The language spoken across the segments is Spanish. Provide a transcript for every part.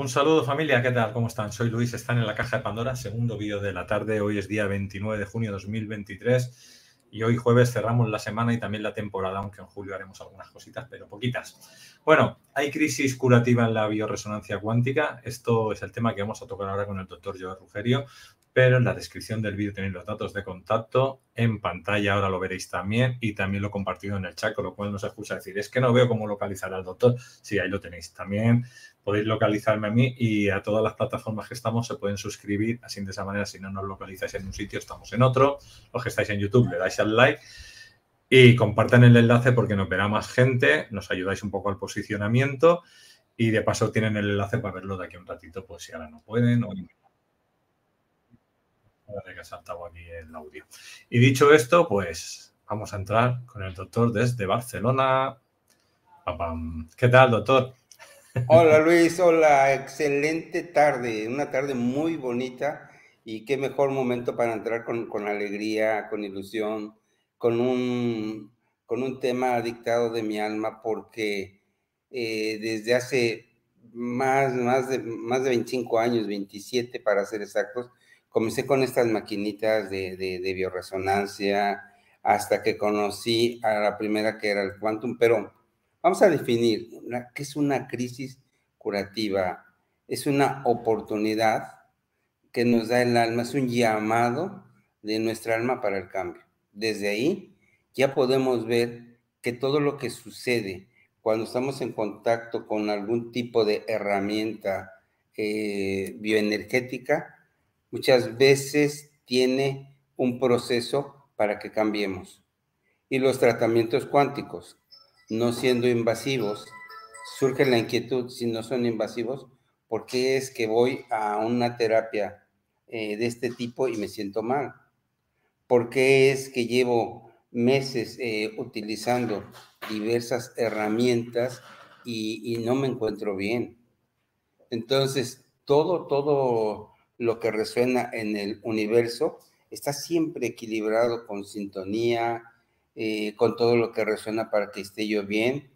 Un saludo familia, ¿qué tal? ¿Cómo están? Soy Luis, están en la caja de Pandora, segundo vídeo de la tarde, hoy es día 29 de junio de 2023 y hoy jueves cerramos la semana y también la temporada, aunque en julio haremos algunas cositas, pero poquitas. Bueno, hay crisis curativa en la bioresonancia cuántica. Esto es el tema que vamos a tocar ahora con el doctor Joe Rugerio, pero en la descripción del vídeo tenéis los datos de contacto en pantalla, ahora lo veréis también, y también lo he compartido en el chat, con lo cual no se excusa decir, es que no veo cómo localizar al doctor. Sí, ahí lo tenéis. También podéis localizarme a mí y a todas las plataformas que estamos se pueden suscribir, así de esa manera, si no nos localizáis en un sitio, estamos en otro. Los que estáis en YouTube, le dais al like y compartan el enlace porque nos verá más gente, nos ayudáis un poco al posicionamiento y de paso tienen el enlace para verlo de aquí a un ratito, pues si ahora no pueden o que ha saltado aquí el audio. Y dicho esto, pues vamos a entrar con el doctor desde Barcelona. ¿Qué tal, doctor? Hola Luis, hola, excelente tarde, una tarde muy bonita y qué mejor momento para entrar con, alegría, con ilusión, con un, con un tema dictado de mi alma porque eh, desde hace más, más, de, más de 25 años, 27 para ser exactos, comencé con estas maquinitas de, de, de bioresonancia hasta que conocí a la primera que era el Quantum, pero Vamos a definir qué es una crisis curativa. Es una oportunidad que nos da el alma, es un llamado de nuestra alma para el cambio. Desde ahí ya podemos ver que todo lo que sucede cuando estamos en contacto con algún tipo de herramienta eh, bioenergética, muchas veces tiene un proceso para que cambiemos. Y los tratamientos cuánticos, no siendo invasivos, surge la inquietud, si no son invasivos, ¿por qué es que voy a una terapia eh, de este tipo y me siento mal? ¿Por qué es que llevo meses eh, utilizando diversas herramientas y, y no me encuentro bien? Entonces, todo, todo lo que resuena en el universo está siempre equilibrado con sintonía, eh, con todo lo que resuena para que esté yo bien.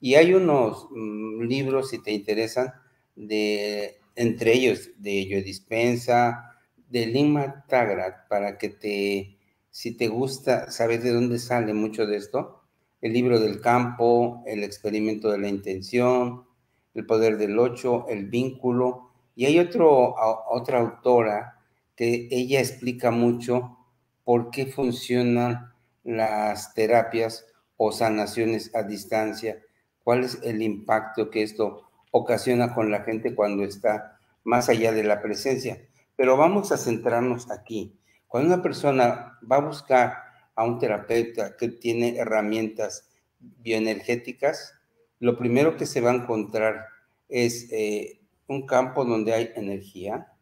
Y hay unos mm, libros, si te interesan, de, entre ellos de Yo Dispensa, de Lima Tagrat, para que te, si te gusta saber de dónde sale mucho de esto, el libro del campo, el experimento de la intención, el poder del ocho, el vínculo. Y hay otro, otra autora que ella explica mucho por qué funcionan las terapias o sanaciones a distancia, cuál es el impacto que esto ocasiona con la gente cuando está más allá de la presencia. Pero vamos a centrarnos aquí. Cuando una persona va a buscar a un terapeuta que tiene herramientas bioenergéticas, lo primero que se va a encontrar es eh, un campo donde hay energía,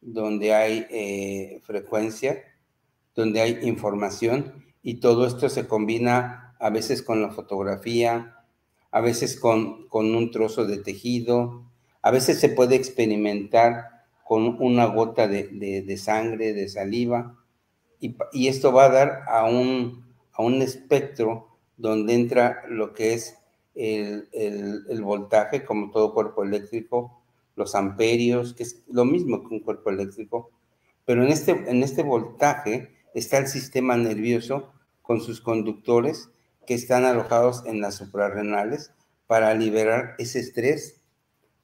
donde hay eh, frecuencia, donde hay información y todo esto se combina a veces con la fotografía, a veces con, con un trozo de tejido, a veces se puede experimentar con una gota de, sangre, de saliva, y, esto va a dar a un, a un espectro donde entra lo que es el, el, voltaje, como todo cuerpo eléctrico, los amperios, que es lo mismo que un cuerpo eléctrico, pero en este, en este voltaje está el sistema nervioso con sus conductores que están alojados en las suprarrenales para liberar ese estrés.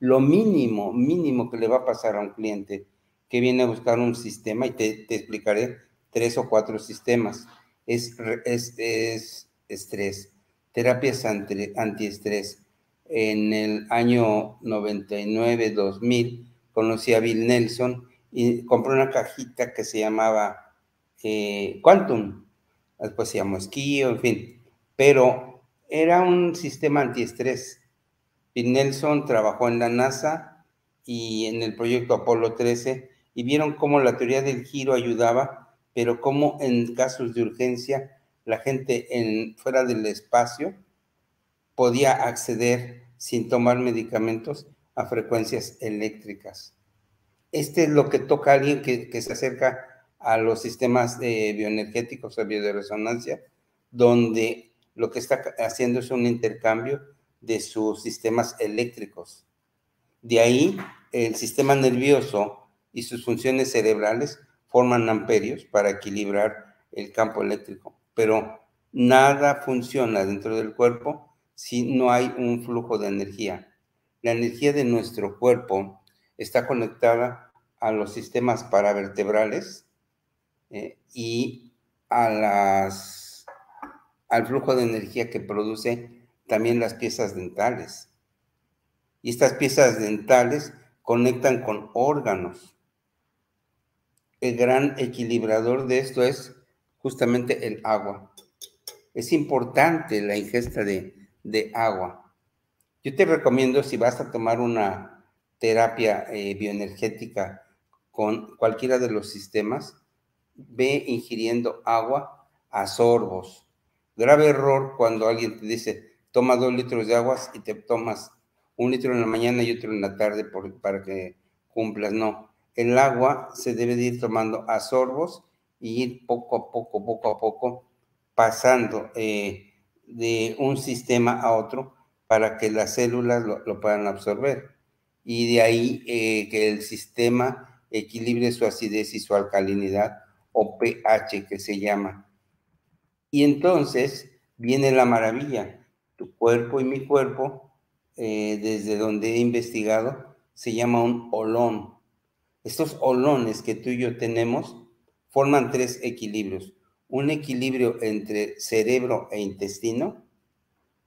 Lo mínimo, mínimo que le va a pasar a un cliente que viene a buscar un sistema, y te, explicaré tres o cuatro sistemas, es, es, es estrés, terapias anti, antiestrés. En el año 99-2000 conocí a Bill Nelson y compré una cajita que se llamaba eh, Quantum, después se llamó Esquío, en fin, pero era un sistema antiestrés. Bill Nelson trabajó en la NASA y en el proyecto Apolo 13 y vieron cómo la teoría del giro ayudaba, pero cómo en casos de urgencia la gente en, fuera del espacio podía acceder sin tomar medicamentos a frecuencias eléctricas. Este es lo que toca a alguien que se acerca a los sistemas bioenergéticos o bioresonancia, donde lo que está haciendo es un intercambio de sus sistemas eléctricos. De ahí el sistema nervioso y sus funciones cerebrales forman amperios para equilibrar el campo eléctrico, pero nada funciona dentro del cuerpo si no hay un flujo de energía. La energía de nuestro cuerpo está conectada a los sistemas paravertebrales eh, y a las, al flujo de energía que produce también las piezas dentales. Y estas piezas dentales conectan con órganos. El gran equilibrador de esto es justamente el agua. Es importante la ingesta de, agua. Yo te recomiendo si vas a tomar una terapia eh, bioenergética con cualquiera de los sistemas, ve ingiriendo agua a sorbos. Grave error cuando alguien te dice, toma dos litros de agua y te tomas un litro en la mañana y otro en la tarde para que cumplas. No, el agua se debe de ir tomando a sorbos y ir poco a poco, poco a poco, pasando eh, de un sistema a otro para que las células lo, puedan absorber. Y de ahí eh, que el sistema equilibre su acidez y su alcalinidad, o pH que se llama. Y entonces viene la maravilla. Tu cuerpo y mi cuerpo eh, desde donde he investigado, se llama un olón. Estos olones que tú y yo tenemos forman tres equilibrios. Un equilibrio entre cerebro e intestino,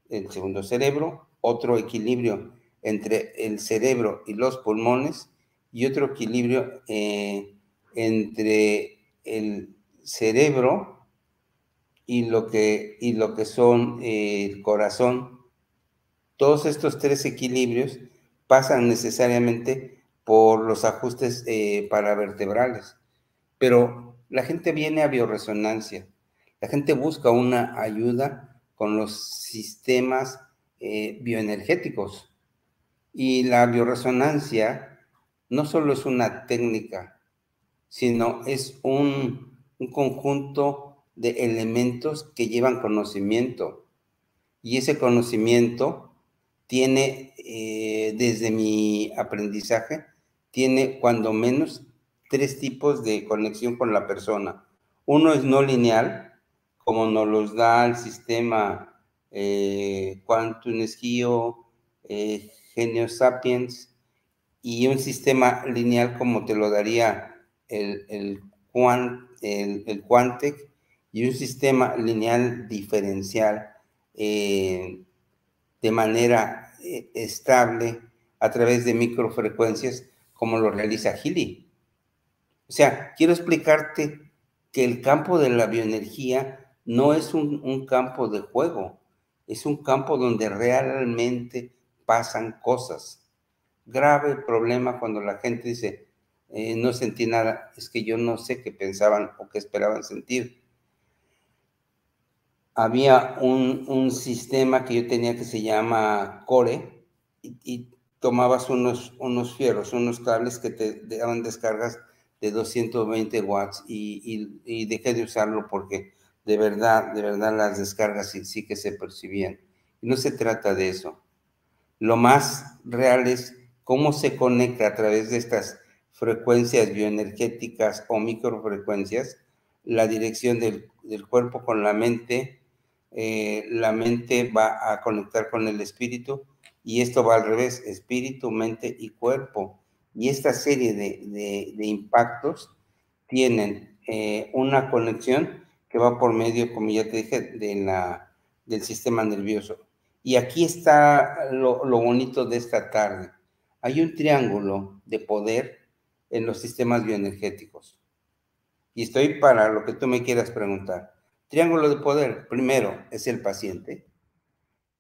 el segundo cerebro, otro equilibrio entre el cerebro y los pulmones y otro equilibrio eh, entre el cerebro y lo que, y lo que son eh, el corazón. Todos estos tres equilibrios pasan necesariamente por los ajustes eh, paravertebrales, pero la gente viene a bioresonancia, la gente busca una ayuda con los sistemas eh, bioenergéticos. Y la bioresonancia no solo es una técnica, sino es un, un conjunto de elementos que llevan conocimiento y ese conocimiento tiene, eh, desde mi aprendizaje, tiene cuando menos tres tipos de conexión con la persona. Uno es no lineal, como nos los da el sistema eh, Quantum Esquio, eh, Genio Sapiens, y un sistema lineal como te lo daría el, el, el, Quantec, y un sistema lineal diferencial. Eh, de manera eh, estable a través de microfrecuencias como lo realiza Gili. O sea, quiero explicarte que el campo de la bioenergía no es un, campo de juego, es un campo donde realmente pasan cosas. Grave problema cuando la gente dice, eh, no sentí nada, es que yo no sé qué pensaban o qué esperaban sentir había un, sistema que yo tenía que se llama Core y, tomabas unos, unos fierros, unos cables que te daban descargas de 220 watts y, dejé de usarlo porque de verdad, de verdad las descargas sí, sí que se percibían. Y no se trata de eso. Lo más real es cómo se conecta a través de estas frecuencias bioenergéticas o microfrecuencias la dirección del, del cuerpo con la mente eh, la mente va a conectar con el espíritu y esto va al revés, espíritu, mente y cuerpo. Y esta serie de, impactos tienen eh, una conexión que va por medio, como ya te dije, de la, del sistema nervioso. Y aquí está lo, lo bonito de esta tarde. Hay un triángulo de poder en los sistemas bioenergéticos. Y estoy para lo que tú me quieras preguntar. Triángulo de poder, primero es el paciente.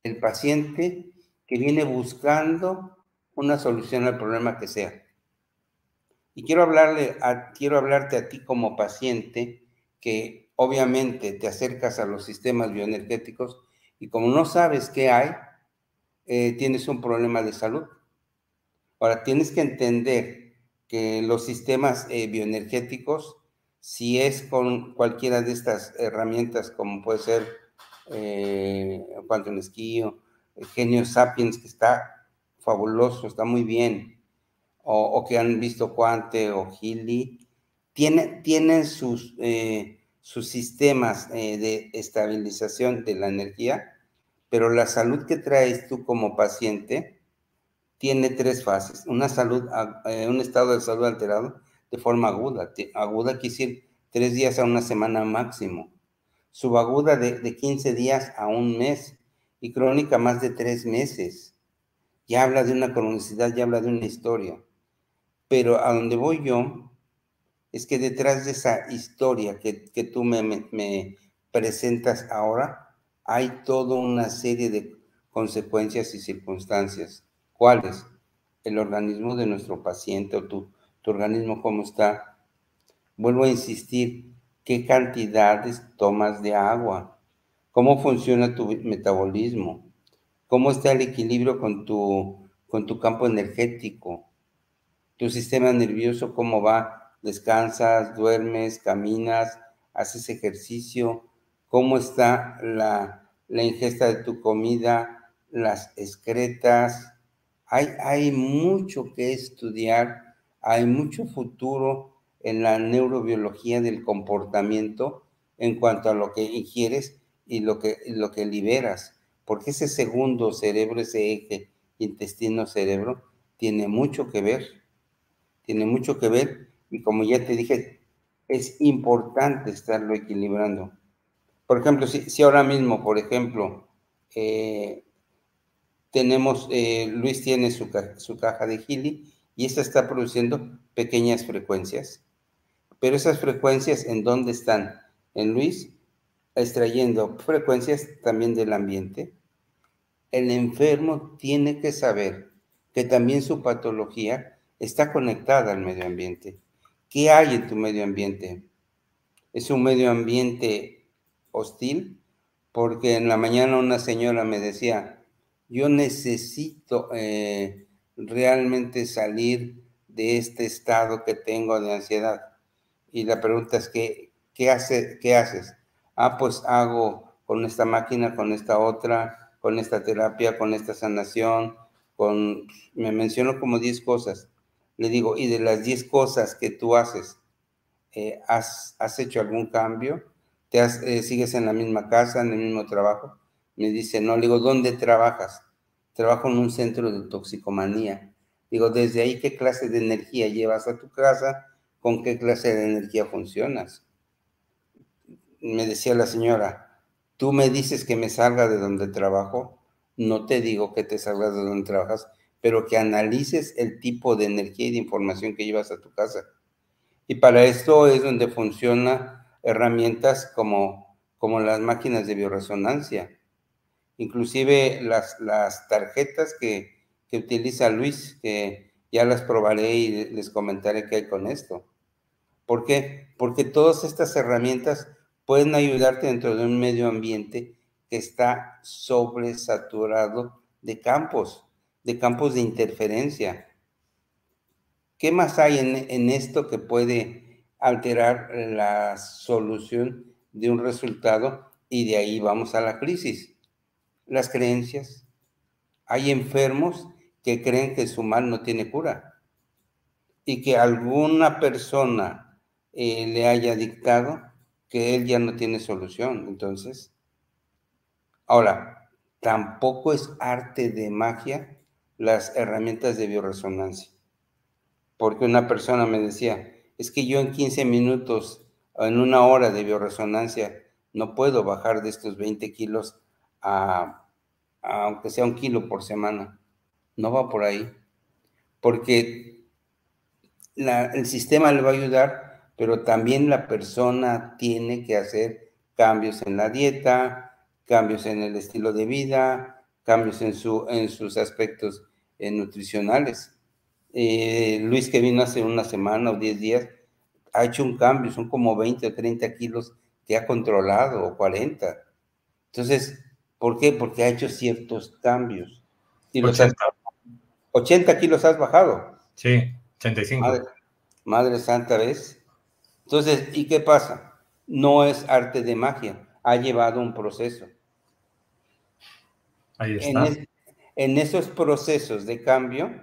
El paciente que viene buscando una solución al problema que sea. Y quiero, hablarle quiero hablarte a ti como paciente que obviamente te acercas a los sistemas bioenergéticos y como no sabes qué hay, eh, tienes un problema de salud. Ahora, tienes que entender que los sistemas eh, bioenergéticos si es con cualquiera de estas herramientas, como puede ser eh, Quantum Esquío, Genio Sapiens, que está fabuloso, está muy bien. o, que han visto Cuante o Gili, tiene, tienen sus, eh, sus sistemas eh, de estabilización de la energía, pero la salud que traes tú como paciente tiene tres fases. Una salud, eh, un estado de salud alterado de forma aguda. Aguda quiere decir tres días a una semana máximo. Subaguda de, de 15 días a un mes y crónica más de tres meses. Ya habla de una cronicidad, ya habla de una historia. Pero a donde voy yo es que detrás de esa historia que, tú me, me, presentas ahora, hay toda una serie de consecuencias y circunstancias. ¿Cuáles? El organismo de nuestro paciente o tu, tu organismo cómo está. Vuelvo a insistir, ¿qué cantidades tomas de agua? ¿Cómo funciona tu metabolismo? ¿Cómo está el equilibrio con tu, con tu campo energético? ¿Tu sistema nervioso cómo va? ¿Descansas, duermes, caminas, haces ejercicio? ¿Cómo está la, la ingesta de tu comida, las excretas? Hay, hay mucho que estudiar, hay mucho futuro en la neurobiología del comportamiento en cuanto a lo que ingieres y lo que, lo que liberas, porque ese segundo cerebro, ese eje intestino-cerebro, tiene mucho que ver, tiene mucho que ver y como ya te dije, es importante estarlo equilibrando. Por ejemplo, si, ahora mismo, por ejemplo, eh, tenemos, eh, Luis tiene su, su caja de Gili y esta está produciendo pequeñas frecuencias. Pero esas frecuencias, ¿en dónde están? En Luis, extrayendo frecuencias también del ambiente. El enfermo tiene que saber que también su patología está conectada al medio ambiente. ¿Qué hay en tu medio ambiente? ¿Es un medio ambiente hostil? Porque en la mañana una señora me decía, yo necesito eh, realmente salir de este estado que tengo de ansiedad. Y la pregunta es, ¿qué, qué, hace, qué haces? Ah, pues hago con esta máquina, con esta otra, con esta terapia, con esta sanación, con, me menciono como 10 cosas. Le digo, y de las 10 cosas que tú haces, eh, ¿has, ¿has, hecho algún cambio? ¿Te eh, ¿Sigues en la misma casa, en el mismo trabajo? Me dice, no, le digo, ¿dónde trabajas? Trabajo en un centro de toxicomanía. Digo, desde ahí, ¿qué clase de energía llevas a tu casa? ¿Con qué clase de energía funcionas? Me decía la señora, tú me dices que me salga de donde trabajo, no te digo que te salgas de donde trabajas, pero que analices el tipo de energía y de información que llevas a tu casa. Y para esto es donde funcionan herramientas como, como las máquinas de bioresonancia inclusive las, las tarjetas que, que utiliza Luis, que ya las probaré y les comentaré qué hay con esto. ¿Por qué? Porque todas estas herramientas pueden ayudarte dentro de un medio ambiente que está sobresaturado de campos, de campos de interferencia. ¿Qué más hay en, en esto que puede alterar la solución de un resultado? Y de ahí vamos a la crisis las creencias. Hay enfermos que creen que su mal no tiene cura y que alguna persona eh, le haya dictado que él ya no tiene solución. Entonces, ahora, tampoco es arte de magia las herramientas de bioresonancia. Porque una persona me decía, es que yo en 15 minutos, en una hora de bioresonancia, no puedo bajar de estos 20 kilos aunque sea un kilo por semana. No va por ahí. Porque el sistema le va a ayudar, pero también la persona tiene que hacer cambios en la dieta, cambios en el estilo de vida, cambios en, su, en sus aspectos eh, nutricionales. Eh, Luis que vino hace una semana o 10 días, ha hecho un cambio, son como 20 o 30 kilos que ha controlado, o 40. Entonces, ¿Por qué? Porque ha hecho ciertos cambios. Y 80. 80 kilos has bajado. Sí, 85. Madre, madre Santa, ¿ves? Entonces, ¿y qué pasa? No es arte de magia, ha llevado un proceso. Ahí está. En, esos procesos de cambio,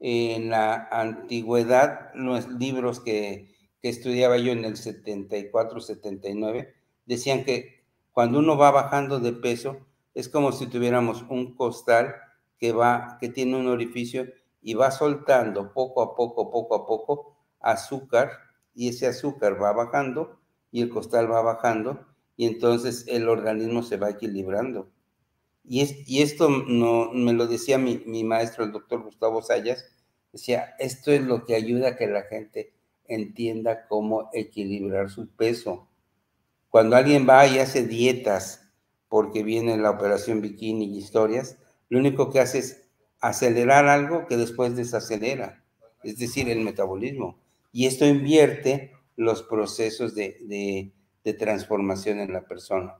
en la antigüedad, los libros que, que estudiaba yo en el 74, 79, decían que cuando uno va bajando de peso, es como si tuviéramos un costal que va, que tiene un orificio y va soltando poco a poco, poco a poco azúcar y ese azúcar va bajando y el costal va bajando y entonces el organismo se va equilibrando. Y, es, y esto no, me lo decía mi, mi maestro, el doctor Gustavo Sayas, decía, esto es lo que ayuda a que la gente entienda cómo equilibrar su peso. Cuando alguien va y hace dietas porque viene la operación bikini y historias, lo único que hace es acelerar algo que después desacelera, es decir, el metabolismo. Y esto invierte los procesos de, de transformación en la persona.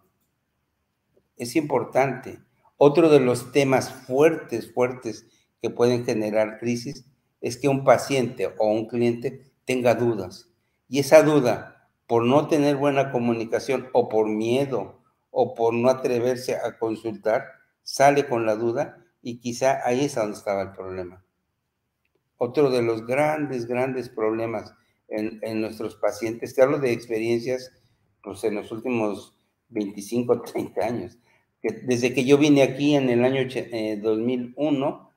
Es importante. Otro de los temas fuertes, fuertes que pueden generar crisis es que un paciente o un cliente tenga dudas. Y esa duda, por no tener buena comunicación o por miedo o por no atreverse a consultar, sale con la duda y quizá ahí es donde estaba el problema. Otro de los grandes, grandes problemas en, nuestros pacientes, te hablo de experiencias pues, en los últimos 25, 30 años, que desde que yo vine aquí en el año 2001,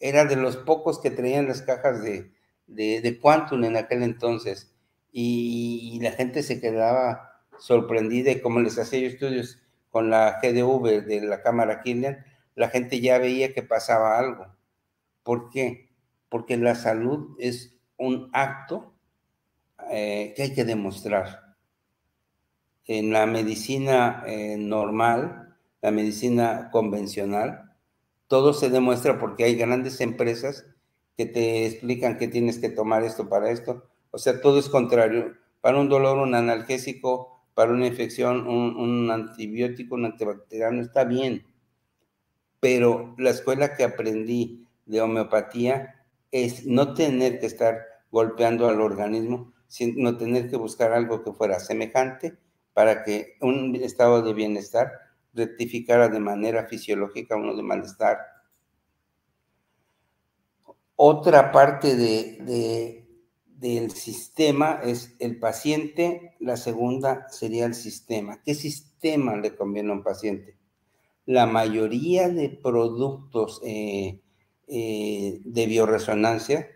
eh, era de los pocos que traían las cajas de, de, Quantum en aquel entonces, y, la gente se quedaba sorprendida y como les hacía estudios con la GDV de la cámara Killian, la gente ya veía que pasaba algo. ¿Por qué? Porque la salud es un acto eh, que hay que demostrar. En la medicina eh, normal, la medicina convencional, todo se demuestra porque hay grandes empresas que te explican que tienes que tomar esto para esto. O sea, todo es contrario. Para un dolor, un analgésico, para una infección, un, antibiótico, un antibacteriano, está bien pero la escuela que aprendí de homeopatía es no tener que estar golpeando al organismo, sino tener que buscar algo que fuera semejante para que un estado de bienestar rectificara de manera fisiológica uno de malestar. Otra parte de, del sistema es el paciente, la segunda sería el sistema. ¿Qué sistema le conviene a un paciente? la mayoría de productos eh, eh, de bioresonancia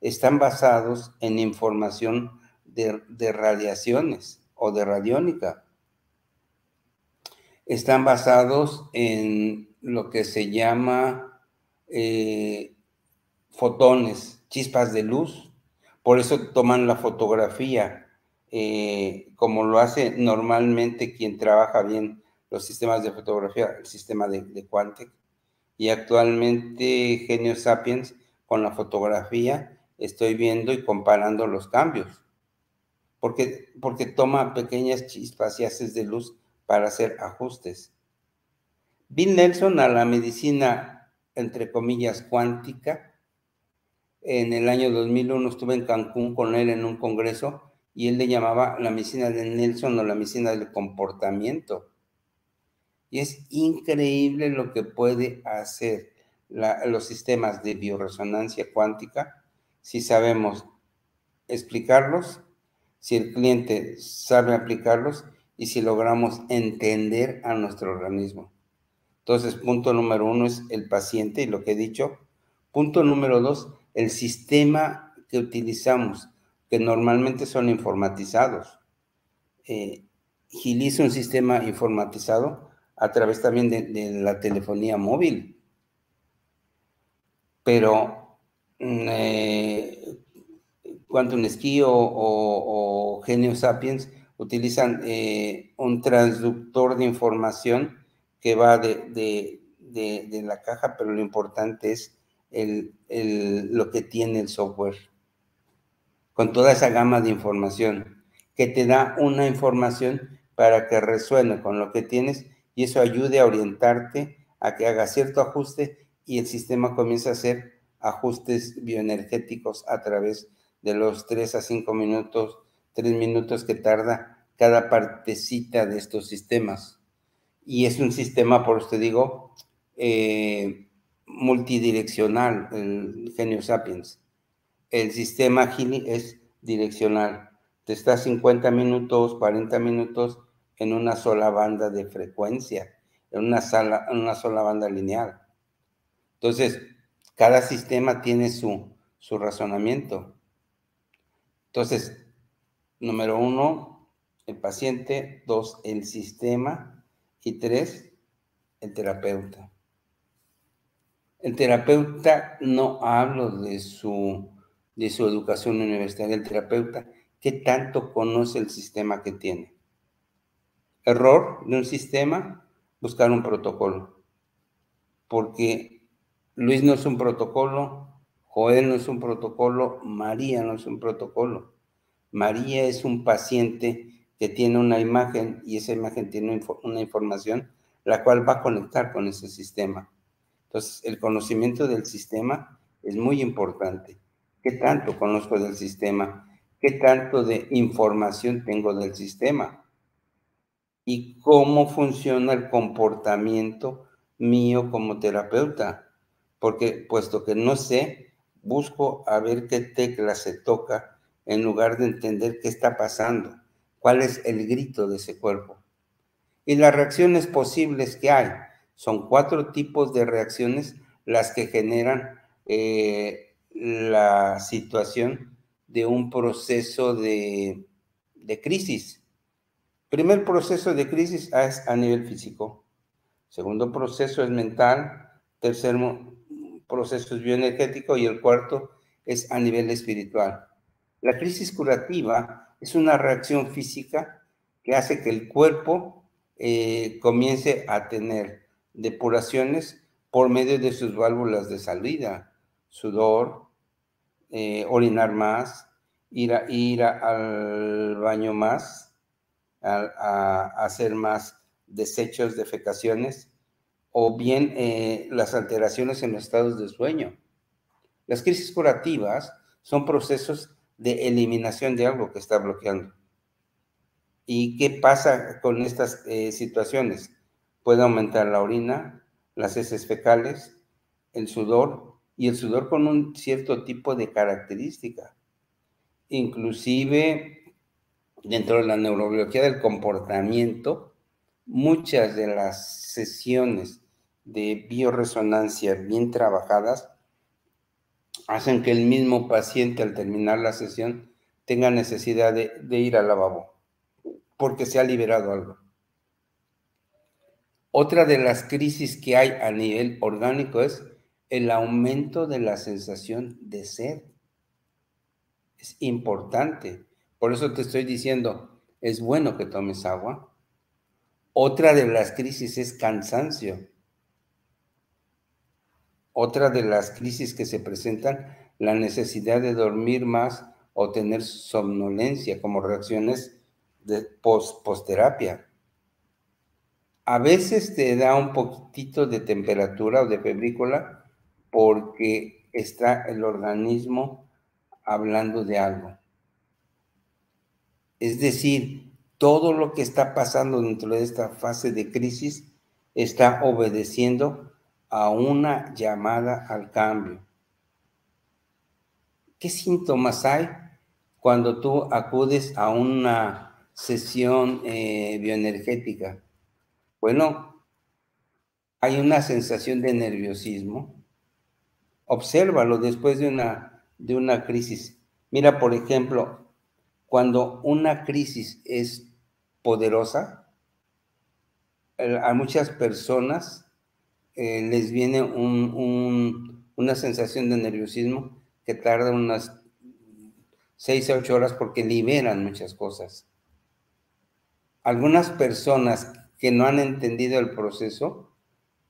están basados en información de, radiaciones o de radiónica. Están basados en lo que se llama eh, fotones, chispas de luz. Por eso toman la fotografía, como lo hace normalmente quien trabaja bien los sistemas de fotografía, el sistema de, de Quantec, y actualmente Genio Sapiens con la fotografía estoy viendo y comparando los cambios, porque, porque toma pequeñas chispas y haces de luz para hacer ajustes. Bill Nelson a la medicina, entre comillas, cuántica. En el año 2001 estuve en Cancún con él en un congreso y él le llamaba la medicina de Nelson o la medicina del comportamiento y es increíble lo que puede hacer los sistemas de bioresonancia cuántica si sabemos explicarlos, si el cliente sabe aplicarlos y si logramos entender a nuestro organismo. Entonces, punto número uno es el paciente y lo que he dicho. Punto número dos, el sistema que utilizamos, que normalmente son informatizados. Eh, un sistema informatizado a través también de, la telefonía móvil. Pero mm, eh, Quantum Ski o, Genio Sapiens utilizan eh, un transductor de información que va de, la caja, pero lo importante es lo que tiene el software. Con toda esa gama de información, que te da una información para que resuene con lo que tienes y eso ayude a orientarte a que haga cierto ajuste y el sistema comienza a hacer ajustes bioenergéticos a través de los 3 a 5 minutos, 3 minutos que tarda cada partecita de estos sistemas. Y es un sistema, por eso te digo, eh, multidireccional, el genio sapiens. El sistema Gini es direccional. Te está 50 minutos, 40 minutos en una sola banda de frecuencia, en una, sala, en una sola banda lineal. Entonces, cada sistema tiene su, su razonamiento. Entonces, número uno, el paciente, dos, el sistema y tres, el terapeuta. El terapeuta no hablo de su, de su educación universitaria, el terapeuta, ¿qué tanto conoce el sistema que tiene? Error de un sistema, buscar un protocolo. Porque Luis no es un protocolo, Joel no es un protocolo, María no es un protocolo. María es un paciente que tiene una imagen y esa imagen tiene una información la cual va a conectar con ese sistema. Entonces, el conocimiento del sistema es muy importante. ¿Qué tanto conozco del sistema? ¿Qué tanto de información tengo del sistema? ¿Y cómo funciona el comportamiento mío como terapeuta? Porque puesto que no sé, busco a ver qué tecla se toca en lugar de entender qué está pasando, cuál es el grito de ese cuerpo. Y las reacciones posibles que hay, son cuatro tipos de reacciones las que generan eh, la situación de un proceso de, de crisis. Primer proceso de crisis es a nivel físico. Segundo proceso es mental. Tercer proceso es bioenergético y el cuarto es a nivel espiritual. La crisis curativa es una reacción física que hace que el cuerpo eh, comience a tener depuraciones por medio de sus válvulas de salida, sudor, eh, orinar más, ir, a, ir al baño más, a, hacer más desechos, defecaciones, o bien eh, las alteraciones en los estados de sueño. Las crisis curativas son procesos de eliminación de algo que está bloqueando. ¿Y qué pasa con estas eh, situaciones? Puede aumentar la orina, las heces fecales, el sudor y el sudor con un cierto tipo de característica. Inclusive dentro de la neurobiología del comportamiento, muchas de las sesiones de bioresonancia bien trabajadas hacen que el mismo paciente al terminar la sesión tenga necesidad de, ir al lavabo porque se ha liberado algo. Otra de las crisis que hay a nivel orgánico es el aumento de la sensación de sed. Es importante. Por eso te estoy diciendo, es bueno que tomes agua. Otra de las crisis es cansancio. Otra de las crisis que se presentan, la necesidad de dormir más o tener somnolencia como reacciones de post, terapia A veces te da un poquitito de temperatura o de febrícula porque está el organismo hablando de algo. Es decir, todo lo que está pasando dentro de esta fase de crisis está obedeciendo a una llamada al cambio. ¿Qué síntomas hay cuando tú acudes a una sesión eh, bioenergética? Bueno, hay una sensación de nerviosismo. Obsérvalo después de una, de una crisis. Mira, por ejemplo, cuando una crisis es poderosa, a muchas personas eh, les viene una sensación de nerviosismo que tarda unas 6 a 8 horas porque liberan muchas cosas. Algunas personas que no han entendido el proceso,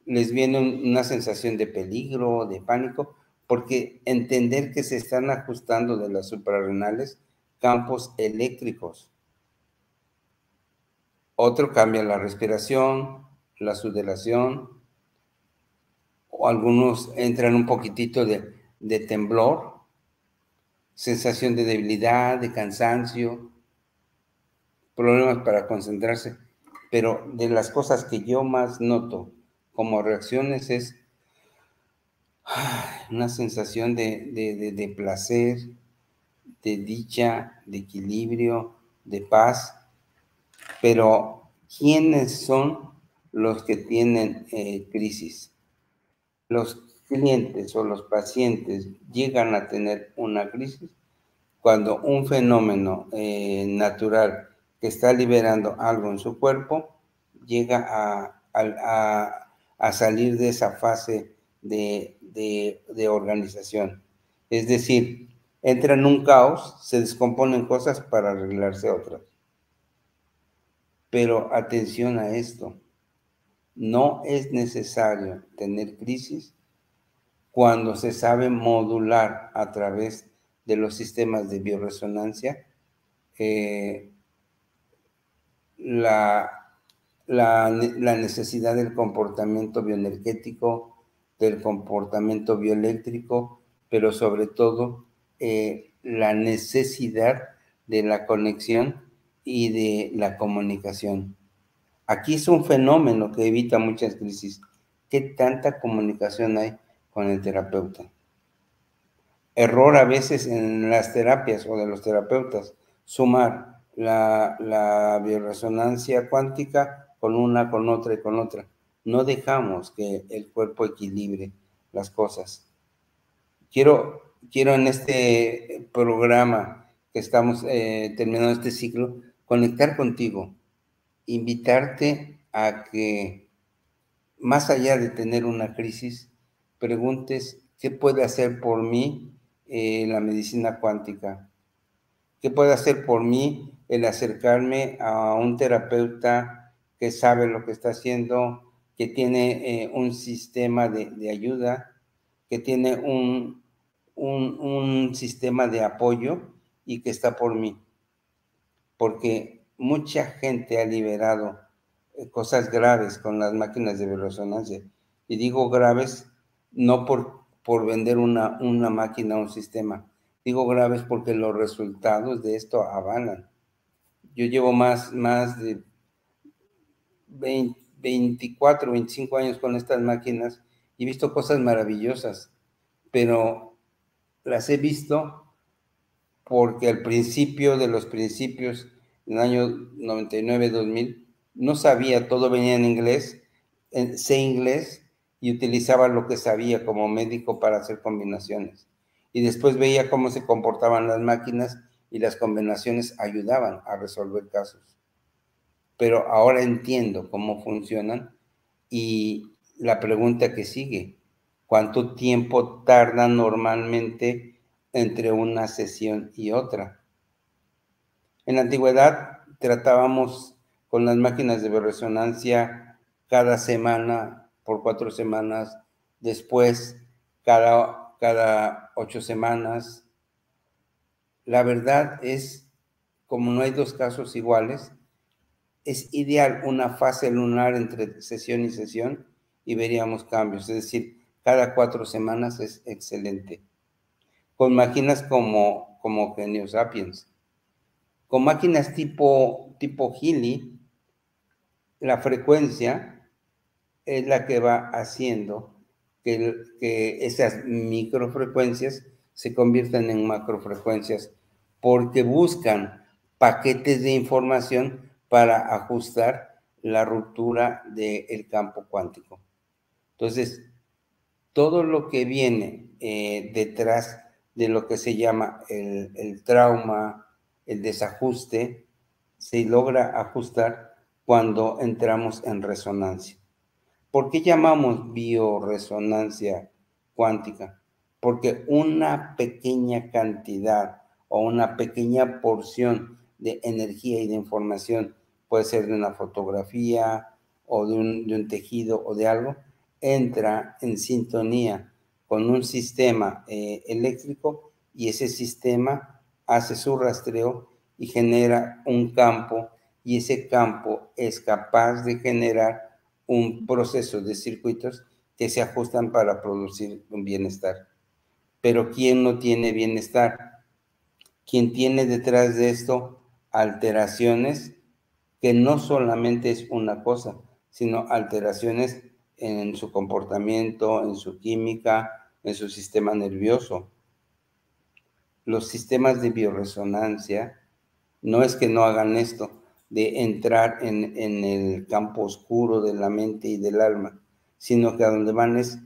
les viene una sensación de peligro, de pánico, porque entender que se están ajustando de las suprarrenales campos eléctricos. Otro cambia la respiración, la sudoración, o algunos entran un poquitito de, de temblor, sensación de debilidad, de cansancio, problemas para concentrarse. Pero de las cosas que yo más noto como reacciones es una sensación de, placer, de dicha, de equilibrio, de paz. Pero, ¿quiénes son los que tienen eh, crisis? Los clientes o los pacientes llegan a tener una crisis cuando un fenómeno eh, natural que está liberando algo en su cuerpo llega a, a salir de esa fase de, de, organización. Es decir, entra en un caos, se descomponen cosas para arreglarse otras. Pero atención a esto, no es necesario tener crisis cuando se sabe modular a través de los sistemas de bioresonancia eh, la, la, la, necesidad del comportamiento bioenergético, del comportamiento bioeléctrico, pero sobre todo eh, la necesidad de la conexión y de la comunicación. Aquí es un fenómeno que evita muchas crisis. ¿Qué tanta comunicación hay con el terapeuta? Error a veces en las terapias o de los terapeutas, sumar la, la bioresonancia cuántica con una, con otra y con otra no dejamos que el cuerpo equilibre las cosas. Quiero, quiero en este programa que estamos eh, terminando este ciclo, conectar contigo, invitarte a que más allá de tener una crisis, preguntes qué puede hacer por mí eh, la medicina cuántica, qué puede hacer por mí el acercarme a un terapeuta que sabe lo que está haciendo, que tiene eh, un sistema de, ayuda, que tiene un, un, sistema de apoyo y que está por mí. Porque mucha gente ha liberado eh, cosas graves con las máquinas de resonancia. Y digo graves no por, por vender una, una máquina o un sistema. Digo graves porque los resultados de esto avalan. Yo llevo más, más de 20, 24, 25 años con estas máquinas y he visto cosas maravillosas, pero las he visto porque al principio de los principios, en el año 99-2000, no sabía, todo venía en inglés, sé inglés y utilizaba lo que sabía como médico para hacer combinaciones. Y después veía cómo se comportaban las máquinas y las combinaciones ayudaban a resolver casos pero ahora entiendo cómo funcionan y la pregunta que sigue, ¿cuánto tiempo tarda normalmente entre una sesión y otra? En la antigüedad tratábamos con las máquinas de resonancia cada semana por cuatro semanas, después cada, cada ocho semanas. La verdad es, como no hay dos casos iguales, es ideal una fase lunar entre sesión y sesión y veríamos cambios. Es decir, cada cuatro semanas es excelente. Con máquinas como, como Genio Sapiens. Con máquinas tipo, tipo Healy, la frecuencia es la que va haciendo que, que esas microfrecuencias se conviertan en macrofrecuencias porque buscan paquetes de información para ajustar la ruptura del campo cuántico. Entonces, todo lo que viene eh, detrás de lo que se llama el, el trauma, el desajuste, se logra ajustar cuando entramos en resonancia. ¿Por qué llamamos bioresonancia cuántica? Porque una pequeña cantidad o una pequeña porción de energía y de información puede ser de una fotografía o de un, tejido o de algo, entra en sintonía con un sistema eh, eléctrico y ese sistema hace su rastreo y genera un campo y ese campo es capaz de generar un proceso de circuitos que se ajustan para producir un bienestar. Pero ¿quién no tiene bienestar? ¿Quién tiene detrás de esto alteraciones que no solamente es una cosa, sino alteraciones en su comportamiento, en su química en su sistema nervioso. Los sistemas de bioresonancia no es que no hagan esto, de entrar en, en, el campo oscuro de la mente y del alma, sino que a donde van es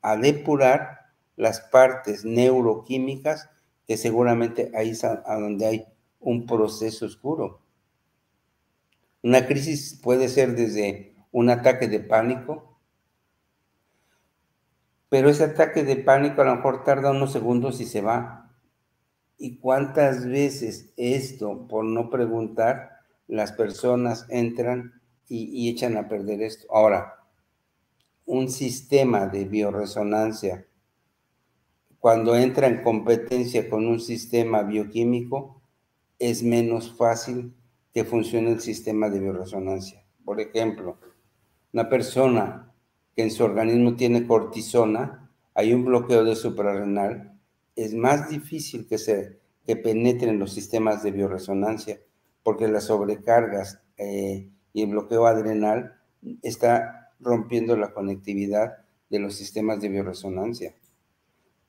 a depurar las partes neuroquímicas que seguramente ahí es a, donde hay un proceso oscuro. Una crisis puede ser desde un ataque de pánico, pero ese ataque de pánico a lo mejor tarda unos segundos y se va. ¿Y cuántas veces esto, por no preguntar, las personas entran y, echan a perder esto. Ahora, un sistema de bioresonancia, cuando entra en competencia con un sistema bioquímico, es menos fácil que funcione el sistema de bioresonancia. Por ejemplo, una persona que en su organismo tiene cortisona, hay un bloqueo de suprarrenal, es más difícil que se que penetre en los sistemas de bioresonancia porque las sobrecargas eh, y el bloqueo adrenal está rompiendo la conectividad de los sistemas de bioresonancia.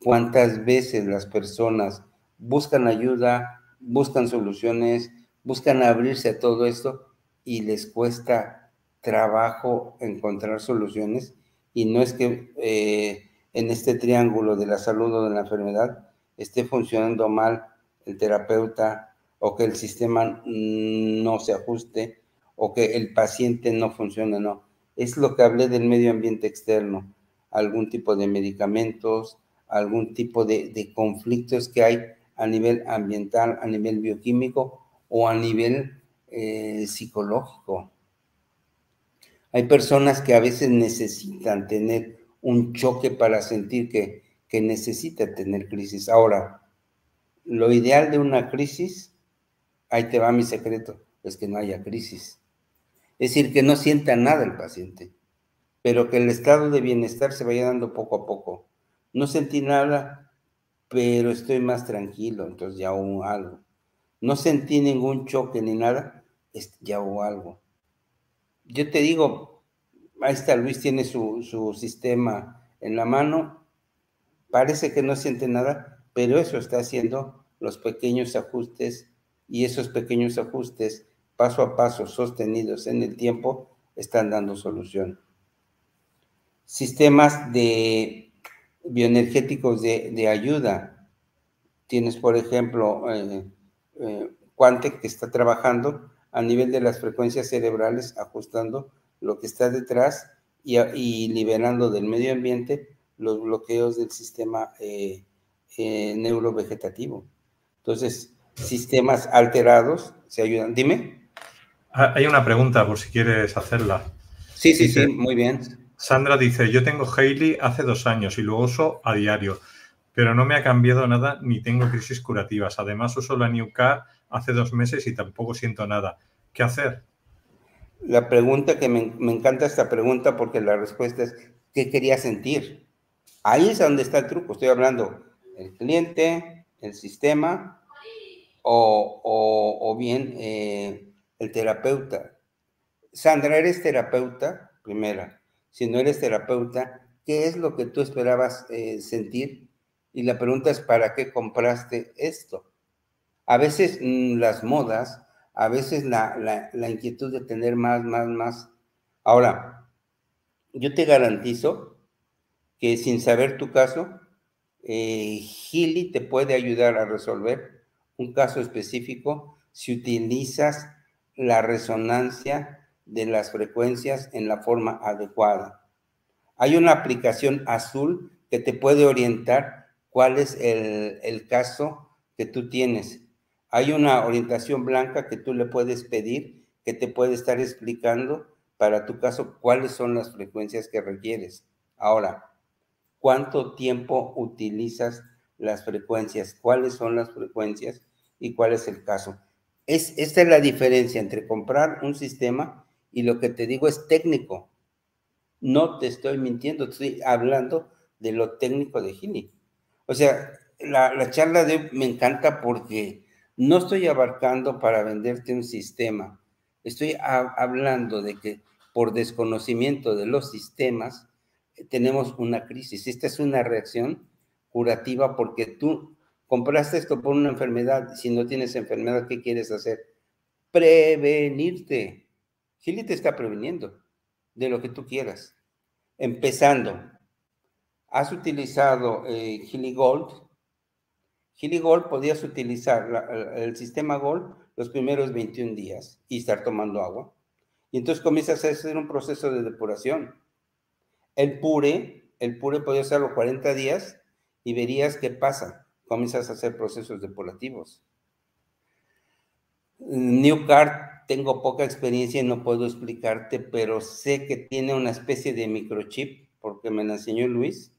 ¿Cuántas veces las personas buscan ayuda, buscan soluciones, buscan abrirse a todo esto y les cuesta trabajo encontrar soluciones? Y no es que eh, en este triángulo de la salud o de la enfermedad esté funcionando mal el terapeuta, o que el sistema no se ajuste o que el paciente no funcione, no. Es lo que hablé del medio ambiente externo, algún tipo de medicamentos, algún tipo de, conflictos que hay a nivel ambiental, a nivel bioquímico o a nivel eh, psicológico. Hay personas que a veces necesitan tener un choque para sentir que, que necesita tener crisis. Ahora, lo ideal de una crisis ahí te va mi secreto, es que no haya crisis. Es decir, que no sienta nada el paciente, pero que el estado de bienestar se vaya dando poco a poco. No sentí nada, pero estoy más tranquilo, entonces ya hubo algo. No sentí ningún choque ni nada, ya hubo algo. Yo te digo, ahí está Luis, tiene su, su sistema en la mano, parece que no siente nada, pero eso está haciendo los pequeños ajustes y esos pequeños ajustes paso a paso sostenidos en el tiempo están dando solución. Sistemas de bioenergéticos de, ayuda. Tienes, por ejemplo, eh, eh, Quante que está trabajando a nivel de las frecuencias cerebrales, ajustando lo que está detrás y, liberando del medio ambiente los bloqueos del sistema eh, neurovegetativo. Entonces, sistemas alterados se ayudan. Dime. Ah, hay una pregunta por si quieres hacerla. Sí, sí, sí, muy bien. Sandra dice, yo tengo Hailey hace dos años y lo uso a diario, pero no me ha cambiado nada ni tengo crisis curativas. Además uso la New Car hace dos meses y tampoco siento nada. ¿Qué hacer? La pregunta que me, me encanta esta pregunta porque la respuesta es, ¿qué quería sentir? Ahí es donde está el truco. Estoy hablando el cliente, el sistema o, bien eh, el terapeuta. Sandra, ¿eres terapeuta? Primera. Si no eres terapeuta, ¿qué es lo que tú esperabas eh, sentir? Y la pregunta es, ¿para qué compraste esto? A veces mm, las modas, a veces la, inquietud de tener más, más, más. Ahora, yo te garantizo que sin saber tu caso, eh, Gili te puede ayudar a resolver un caso específico si utilizas la resonancia de las frecuencias en la forma adecuada. Hay una aplicación azul que te puede orientar cuál es el, caso que tú tienes. Hay una orientación blanca que tú le puedes pedir, que te puede estar explicando para tu caso cuáles son las frecuencias que requieres. Ahora, ¿cuánto tiempo utilizas las frecuencias, cuáles son las frecuencias y cuál es el caso. Es, esta es la diferencia entre comprar un sistema y lo que te digo es técnico. No te estoy mintiendo, estoy hablando de lo técnico de Gini. O sea, la, charla de hoy me encanta porque no estoy abarcando para venderte un sistema. Estoy hablando de que por desconocimiento de los sistemas, tenemos una crisis. Esta es una reacción curativa porque tú compraste esto por una enfermedad. Si no tienes enfermedad, ¿qué quieres hacer? Prevenirte. Gili te está previniendo de lo que tú quieras. Empezando, has utilizado eh, Gili Gold. Gili Gold podías utilizar el sistema Gold los primeros 21 días y estar tomando agua. Y entonces comienzas a hacer un proceso de depuración. El pure, el pure podía hacerlo 40 días y verías qué pasa. Comienzas a hacer procesos depurativos. New Card, tengo poca experiencia y no puedo explicarte, pero sé que tiene una especie de microchip, porque me la enseñó Luis,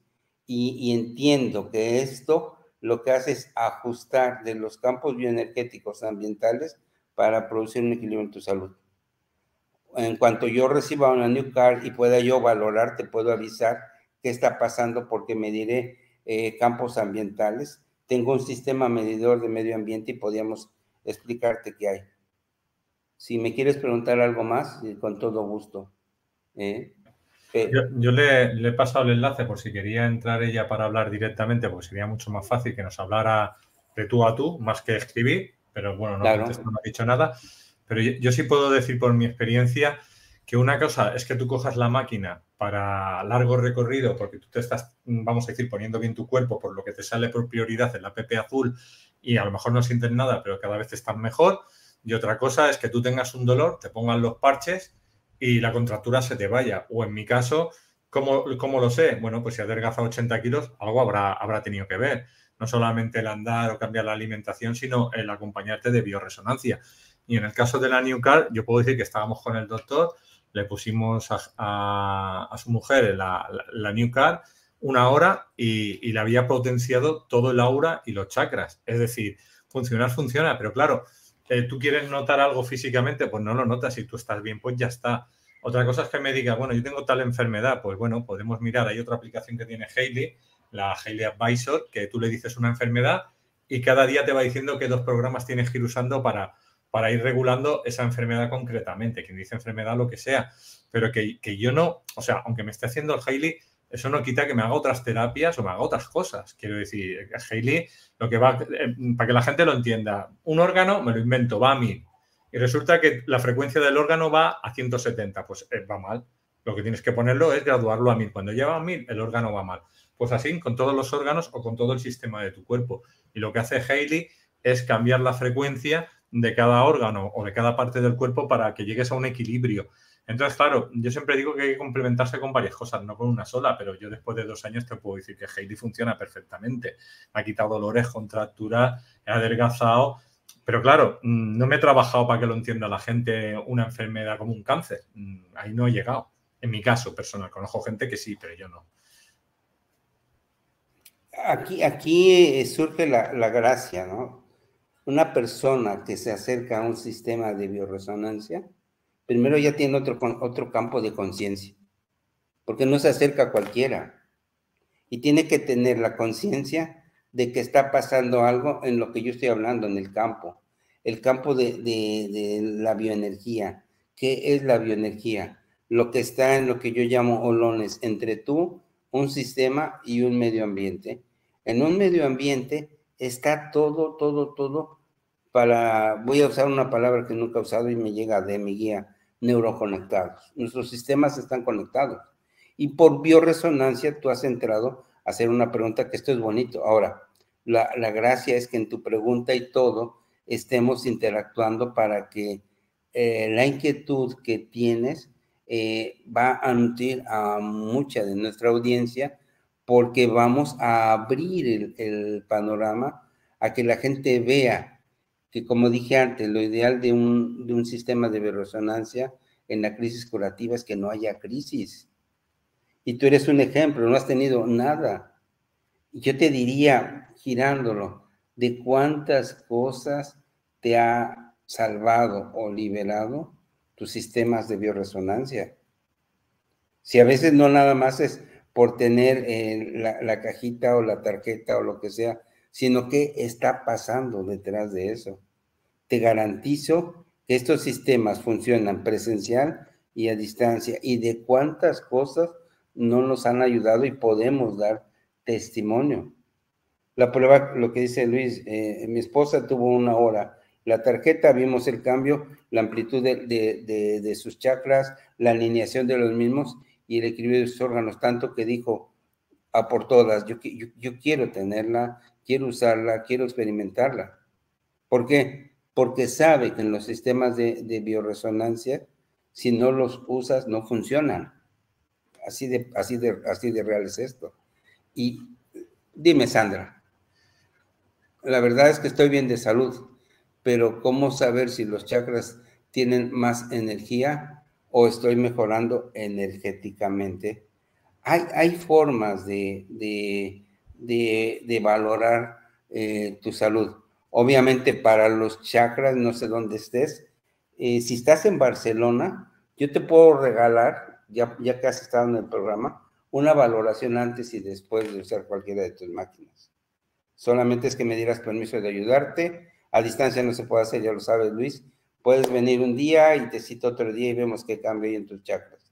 y, y entiendo que esto lo que hace es ajustar de los campos bioenergéticos ambientales para producir un equilibrio en tu salud. En cuanto yo reciba una new card y pueda yo valorar, te puedo avisar qué está pasando porque mediré eh, campos ambientales. Tengo un sistema medidor de medio ambiente y podríamos explicarte qué hay. Si me quieres preguntar algo más, eh, con todo gusto. ¿eh? Yo, le, le, he pasado el enlace por si quería entrar ella para hablar directamente, porque sería mucho más fácil que nos hablara de tú a tú, más que escribir, pero bueno, no, no ha dicho nada. Pero yo, sí puedo decir por mi experiencia que una cosa es que tú cojas la máquina para largo recorrido, porque tú te estás, vamos a decir, poniendo bien tu cuerpo por lo que te sale por prioridad en la PP azul y a lo mejor no sientes nada, pero cada vez estás mejor. Y otra cosa es que tú tengas un dolor, te pongan los parches y la contractura se te vaya. O en mi caso, ¿cómo, cómo lo sé? Bueno, pues si adelgaza 80 kilos, algo habrá, habrá tenido que ver. No solamente el andar o cambiar la alimentación, sino el acompañarte de bioresonancia. Y en el caso de la New Car, yo puedo decir que estábamos con el doctor, le pusimos a, su mujer la, la, New Car una hora y, le había potenciado todo el aura y los chakras. Es decir, funcionar funciona, pero claro, eh, tú quieres notar algo físicamente, pues no lo notas. Si tú estás bien, pues ya está. Otra cosa es que me diga, bueno, yo tengo tal enfermedad, pues bueno, podemos mirar. Hay otra aplicación que tiene Hailey, la Hailey Advisor, que tú le dices una enfermedad y cada día te va diciendo qué dos programas tienes que ir usando para, para ir regulando esa enfermedad concretamente. Quien dice enfermedad, lo que sea. Pero que, yo no, o sea, aunque me esté haciendo el Hailey, eso no quita que me haga otras terapias o me haga otras cosas. Quiero decir, Hailey, lo que va, eh, para que la gente lo entienda, un órgano, me lo invento, va a mí. Y resulta que la frecuencia del órgano va a 170, pues eh, va mal. Lo que tienes que ponerlo es graduarlo a 1000. Cuando lleva a 1000, el órgano va mal. Pues así con todos los órganos o con todo el sistema de tu cuerpo. Y lo que hace Hailey es cambiar la frecuencia de cada órgano o de cada parte del cuerpo para que llegues a un equilibrio. Entonces, claro, yo siempre digo que hay que complementarse con varias cosas, no con una sola, pero yo después de dos años te puedo decir que Heidi funciona perfectamente. Ha quitado dolores, contracturas, ha adelgazado, pero claro, mm, no me he trabajado para que lo entienda la gente una enfermedad como un cáncer. Mm, ahí no he llegado. En mi caso personal, conozco gente que sí, pero yo no. Aquí, aquí surge la, la gracia, ¿no? una persona que se acerca a un sistema de bioresonancia, primero ya tiene otro, otro campo de conciencia, porque no se acerca a cualquiera. Y tiene que tener la conciencia de que está pasando algo en lo que yo estoy hablando, en el campo, el campo de, de la bioenergía. ¿Qué es la bioenergía? Lo que está en lo que yo llamo olones, entre tú, un sistema y un medio ambiente. En un medio ambiente está todo, todo, todo para, voy a usar una palabra que nunca he usado y me llega de mi guía, neuroconectados. Nuestros sistemas están conectados. Y por bioresonancia tú has entrado a hacer una pregunta que esto es bonito. Ahora, la, gracia es que en tu pregunta y todo estemos interactuando para que eh, la inquietud que tienes eh, va a nutrir a mucha de nuestra audiencia porque vamos a abrir el panorama a que la gente vea que como dije antes, lo ideal de un, de un sistema de resonancia en la crisis curativa es que no haya crisis. Y tú eres un ejemplo, no has tenido nada. Yo te diría, girándolo, de cuántas cosas te ha salvado o liberado tus sistemas de bioresonancia. Si a veces no nada más es por tener eh, la, la, cajita o la tarjeta o lo que sea, sino qué está pasando detrás de eso. Te garantizo que estos sistemas funcionan presencial y a distancia y de cuántas cosas no nos han ayudado y podemos dar testimonio. La prueba, lo que dice Luis, eh, mi esposa tuvo una hora. La tarjeta, vimos el cambio, la amplitud de, sus chakras, la alineación de los mismos y el equilibrio de sus órganos, tanto que dijo a por todas, yo, yo quiero tenerla, quiero usarla, quiero experimentarla. ¿Por qué? Porque sabe que en los sistemas de, de bioresonancia, si no los usas, no funcionan. Así de, así, de, así de real es esto. Y dime, Sandra, la verdad es que estoy bien de salud, pero ¿cómo saber si los chakras tienen más energía o estoy mejorando energéticamente? Hay, hay formas de, de, de, valorar eh, tu salud. Obviamente para los chakras, no sé dónde estés, eh, si estás en Barcelona, yo te puedo regalar, ya, ya que has estado en el programa, una valoración antes y después de usar cualquiera de tus máquinas. Solamente es que me dieras permiso de ayudarte. A distancia no se puede hacer, ya lo sabes, Luis. Puedes venir un día y te cito otro día y vemos qué cambio hay en tus chakras.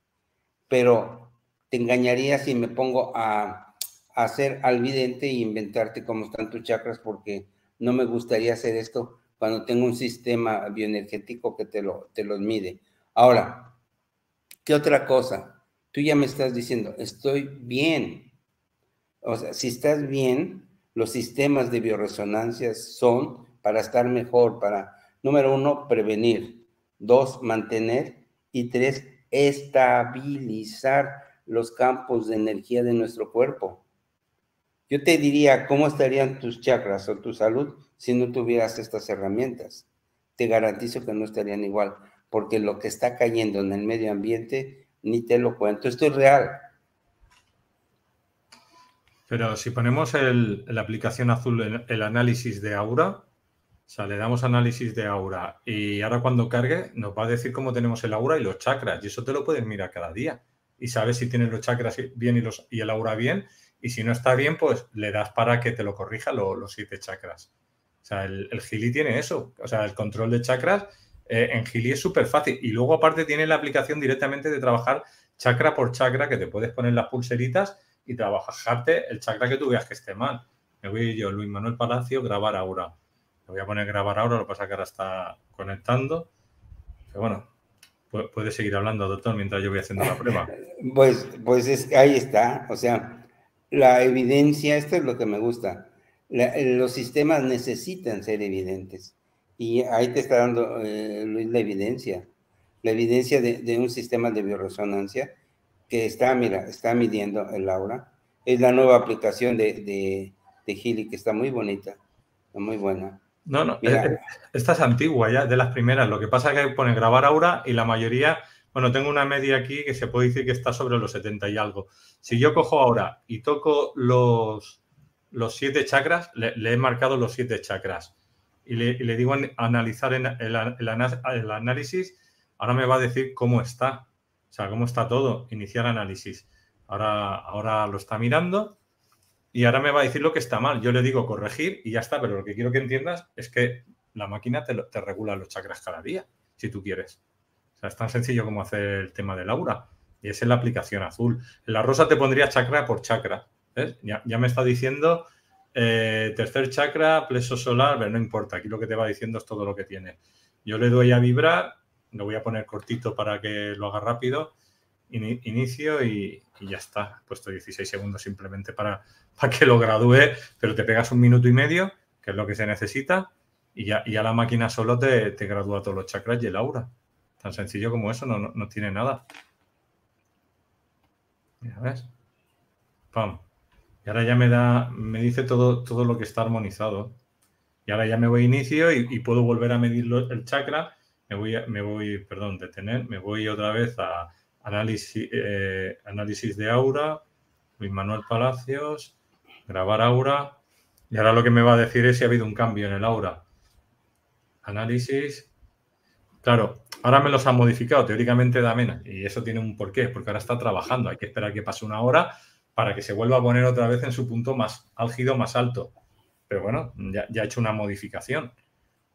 Pero te engañaría si me pongo a, a hacer al vidente e inventarte cómo están tus chakras porque no me gustaría hacer esto cuando tengo un sistema bioenergético que te, lo, te los mide. Ahora, ¿qué otra cosa? Tú ya me estás diciendo, estoy bien. O sea, si estás bien, los sistemas de bioresonancia son para estar mejor, para, número uno, prevenir, dos, mantener y tres, estabilizar los campos de energía de nuestro cuerpo. Yo te diría, ¿cómo estarían tus chakras o tu salud si no tuvieras estas herramientas? Te garantizo que no estarían igual, porque lo que está cayendo en el medio ambiente, ni te lo cuento, esto es real. Pero si ponemos la aplicación azul en el análisis de aura, o sea, le damos análisis de aura y ahora cuando cargue nos va a decir cómo tenemos el aura y los chakras. Y eso te lo puedes mirar cada día. Y sabes si tienes los chakras bien y, los, y el aura bien y si no está bien, pues le das para que te lo corrija los siete chakras. O sea, el, el, Gili tiene eso. O sea, el control de chakras eh, en Gili es súper fácil. Y luego aparte tiene la aplicación directamente de trabajar chakra por chakra, que te puedes poner las pulseritas y trabajarte el chakra que tú veas que esté mal. Me voy yo, Luis Manuel Palacio, grabar ahora. Le voy a poner grabar ahora, lo que pasa que ahora está conectando. Pero bueno, puede seguir hablando, doctor, mientras yo voy haciendo la prueba. Pues, pues es, ahí está. O sea, la evidencia, esto es lo que me gusta, los sistemas necesitan ser evidentes. Y ahí te está dando, eh, Luis, la evidencia, la evidencia de, un sistema de bioresonancia que está, mira, está midiendo el aura. Es la nueva aplicación de, de, de Gili, que está muy bonita, muy buena. No, no, eh, esta es antigua ya, de las primeras. Lo que pasa es que pone grabar aura y la mayoría bueno, tengo una media aquí que se puede decir que está sobre los 70 y algo. Si yo cojo ahora y toco los, los siete chakras, le, he marcado los siete chakras y le, digo analizar el, el, análisis, ahora me va a decir cómo está, o sea, cómo está todo, iniciar análisis. Ahora, ahora lo está mirando y ahora me va a decir lo que está mal. Yo le digo corregir y ya está, pero lo que quiero que entiendas es que la máquina te, te regula los chakras cada día, si tú quieres es tan sencillo como hacer el tema de Laura. Y es en la aplicación azul. En la rosa te pondría chakra por chakra. Ya, me está diciendo eh, tercer chakra, pleso solar, pero no importa. Aquí lo que te va diciendo es todo lo que tiene. Yo le doy a vibrar, lo voy a poner cortito para que lo haga rápido. inicio y, ya está. He puesto 16 segundos simplemente para, para que lo gradúe, pero te pegas un minuto y medio, que es lo que se necesita, y ya, la máquina solo te, te gradúa todos los chakras y el aura. Tan sencillo como eso, no, tiene nada. Mira, ¿ves? Pam. Y ahora ya me da, me dice todo, todo lo que está armonizado. Y ahora ya me voy a inicio y, puedo volver a medir el chakra. Me voy, me voy, perdón, detener, me voy otra vez a análisis, eh, análisis de aura, Luis Manuel Palacios, grabar aura. Y ahora lo que me va a decir es si ha habido un cambio en el aura. Análisis. Claro, Ahora me los han modificado, teóricamente da menos. Y eso tiene un porqué, porque ahora está trabajando. Hay que esperar que pase una hora para que se vuelva a poner otra vez en su punto más álgido, más alto. Pero bueno, ya, ha hecho una modificación.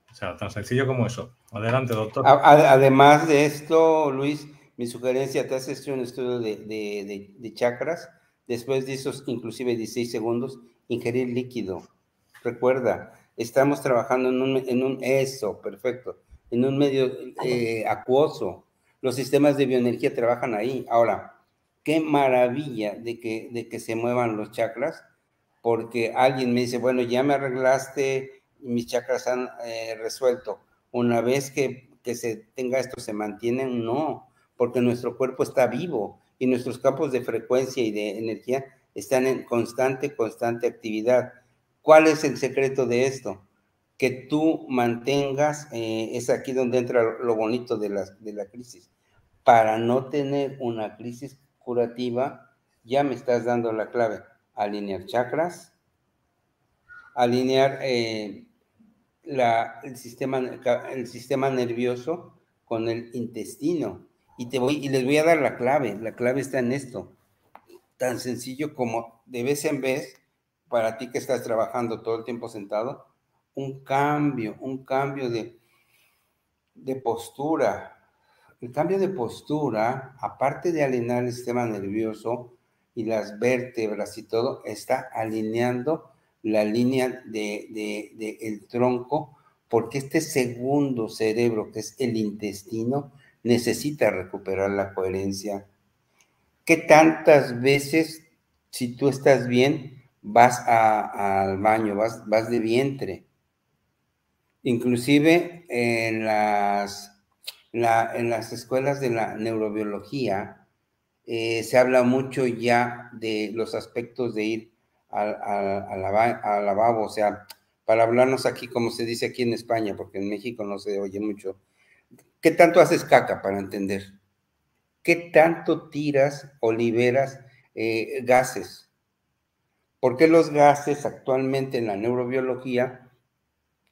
O sea, tan sencillo como eso. Adelante, doctor. Además de esto, Luis, Mi sugerencia, te haces un estudio de, de, de, chakras, después de esos inclusive 16 segundos, ingerir líquido. Recuerda, estamos trabajando en un, en un eso, perfecto, en un medio eh, acuoso. Los sistemas de bioenergía trabajan ahí. Ahora, qué maravilla de que, de que se muevan los chakras, porque alguien me dice, bueno, ya me arreglaste, mis chakras han eh, resuelto. Una vez que, que se tenga esto, ¿se mantienen? No porque nuestro cuerpo está vivo y nuestros campos de frecuencia y de energía están en constante, constante actividad. ¿Cuál es el secreto de esto? Que tú mantengas, eh, es aquí donde entra lo bonito de la, de la crisis. Para no tener una crisis curativa, ya me estás dando la clave. Alinear chakras, alinear eh, la, el, sistema, el sistema nervioso con el intestino y, te voy, y les voy a dar la clave. La clave está en esto. Tan sencillo como de vez en vez, para ti que estás trabajando todo el tiempo sentado, un cambio, un cambio de, de postura. El cambio de postura, aparte de alinear el sistema nervioso y las vértebras y todo, está alineando la línea de, de, de tronco, porque este segundo cerebro, que es el intestino, necesita recuperar la coherencia. ¿Qué tantas veces, si tú estás bien, vas al baño, vas, vas de vientre? Inclusive en las, en las escuelas de la neurobiología eh, se habla mucho ya de los aspectos de ir al, al, lavabo, o sea, para hablarnos aquí como se dice aquí en España, porque en México no se oye mucho, ¿Qué tanto haces caca para entender? ¿Qué tanto tiras o liberas eh, gases? Porque los gases actualmente en la neurobiología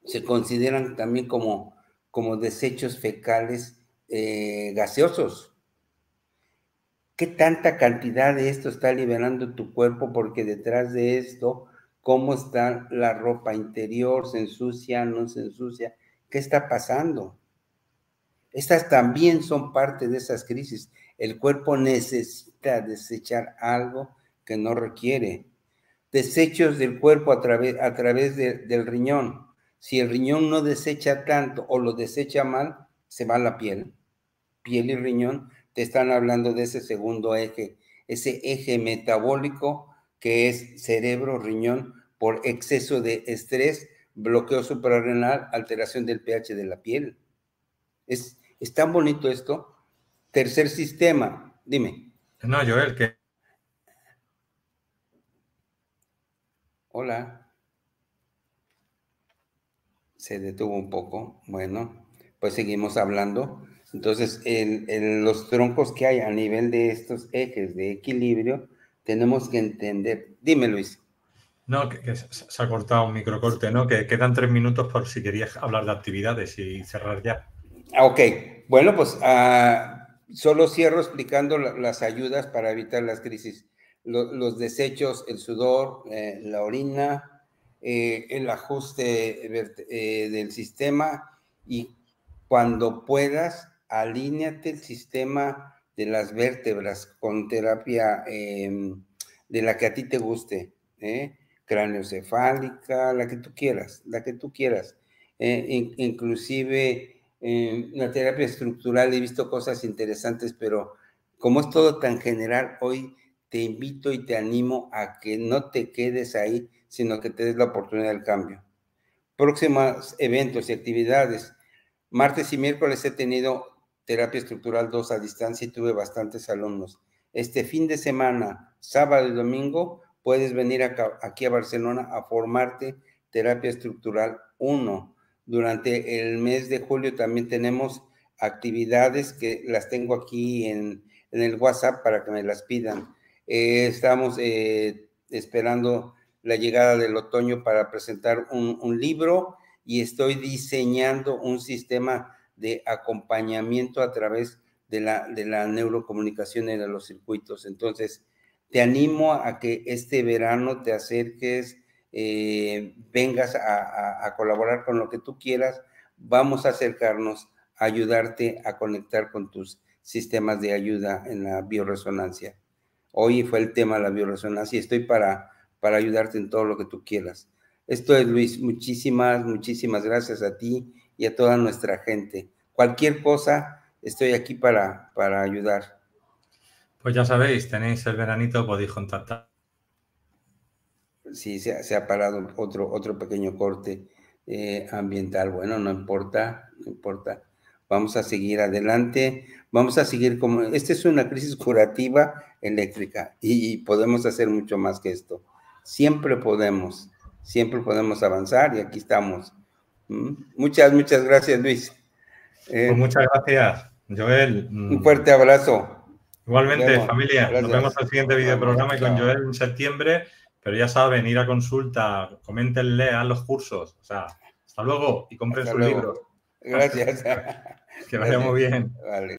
se consideran también como, como desechos fecales eh, gaseosos? ¿Qué tanta cantidad de esto está liberando tu cuerpo? Porque detrás de esto, ¿cómo está la ropa interior? ¿Se ensucia? ¿No se ensucia? ¿Qué está pasando? Estas también son parte de esas crisis. El cuerpo necesita desechar algo que no requiere. Desechos del cuerpo a través, a través del riñón. Si el riñón no desecha tanto o lo desecha mal, se va la piel. Piel y riñón te están hablando de ese segundo eje, ese eje metabólico que es cerebro-riñón por exceso de estrés, bloqueo suprarrenal, alteración del pH de la piel. Es, tan bonito esto. Tercer sistema, dime. No, Joel, que... Hola. Se detuvo un poco. Bueno, pues seguimos hablando. Entonces, en, los troncos que hay a nivel de estos ejes de equilibrio, tenemos que entender. Dime, Luis. No, que, se ha cortado un microcorte, ¿no? Que quedan tres minutos por si querías hablar de actividades y cerrar ya. Ah, ok, bueno, pues uh, solo cierro explicando las ayudas para evitar las crisis. los desechos, el sudor, eh, la orina, eh, el ajuste eh, del sistema y cuando puedas, alíñate el sistema de las vértebras con terapia em, de la que a ti te guste, craneocefálica, la que tú quieras, la que tú quieras. inclusive en la terapia estructural he visto cosas interesantes, pero como es todo tan general, hoy te invito y te animo a que no te quedes ahí, sino que te des la oportunidad del cambio. Próximos eventos y actividades. Martes y miércoles he tenido terapia estructural 2 a distancia y tuve bastantes alumnos. Este fin de semana, sábado y domingo, puedes venir aquí a Barcelona a formarte terapia estructural 1 durante el mes de julio también tenemos actividades que las tengo aquí en, el WhatsApp para que me las pidan. Eh, estamos eh, esperando la llegada del otoño para presentar un, libro y estoy diseñando un sistema de acompañamiento a través de la, de la neurocomunicación de los circuitos. Entonces, te animo a que este verano te acerques eh, vengas a, colaborar con lo que tú quieras, vamos a acercarnos a ayudarte a conectar con tus sistemas de ayuda en la bioresonancia. Hoy fue el tema de la bioresonancia estoy para, para ayudarte en todo lo que tú quieras. Esto es Luis, muchísimas, muchísimas gracias a ti y a toda nuestra gente. Cualquier cosa, estoy aquí para, para ayudar. Pues ya sabéis, tenéis el veranito, podéis contactar. Sí, se, ha parado otro, otro pequeño corte eh, ambiental. Bueno, no importa, no importa. Vamos a seguir adelante. Vamos a seguir como... Esta es una crisis curativa eléctrica y, podemos hacer mucho más que esto. Siempre podemos, siempre podemos avanzar y aquí estamos. ¿Mm? Muchas, muchas gracias, Luis. Eh, pues muchas gracias, Joel. Un fuerte abrazo. Igualmente, familia. Nos vemos en el siguiente video programa y con Joel en septiembre. Pero ya saben, ir a consulta, coméntenle a los cursos. O sea, hasta luego y compren sus libros. Gracias. que vaya muy bien. Vale.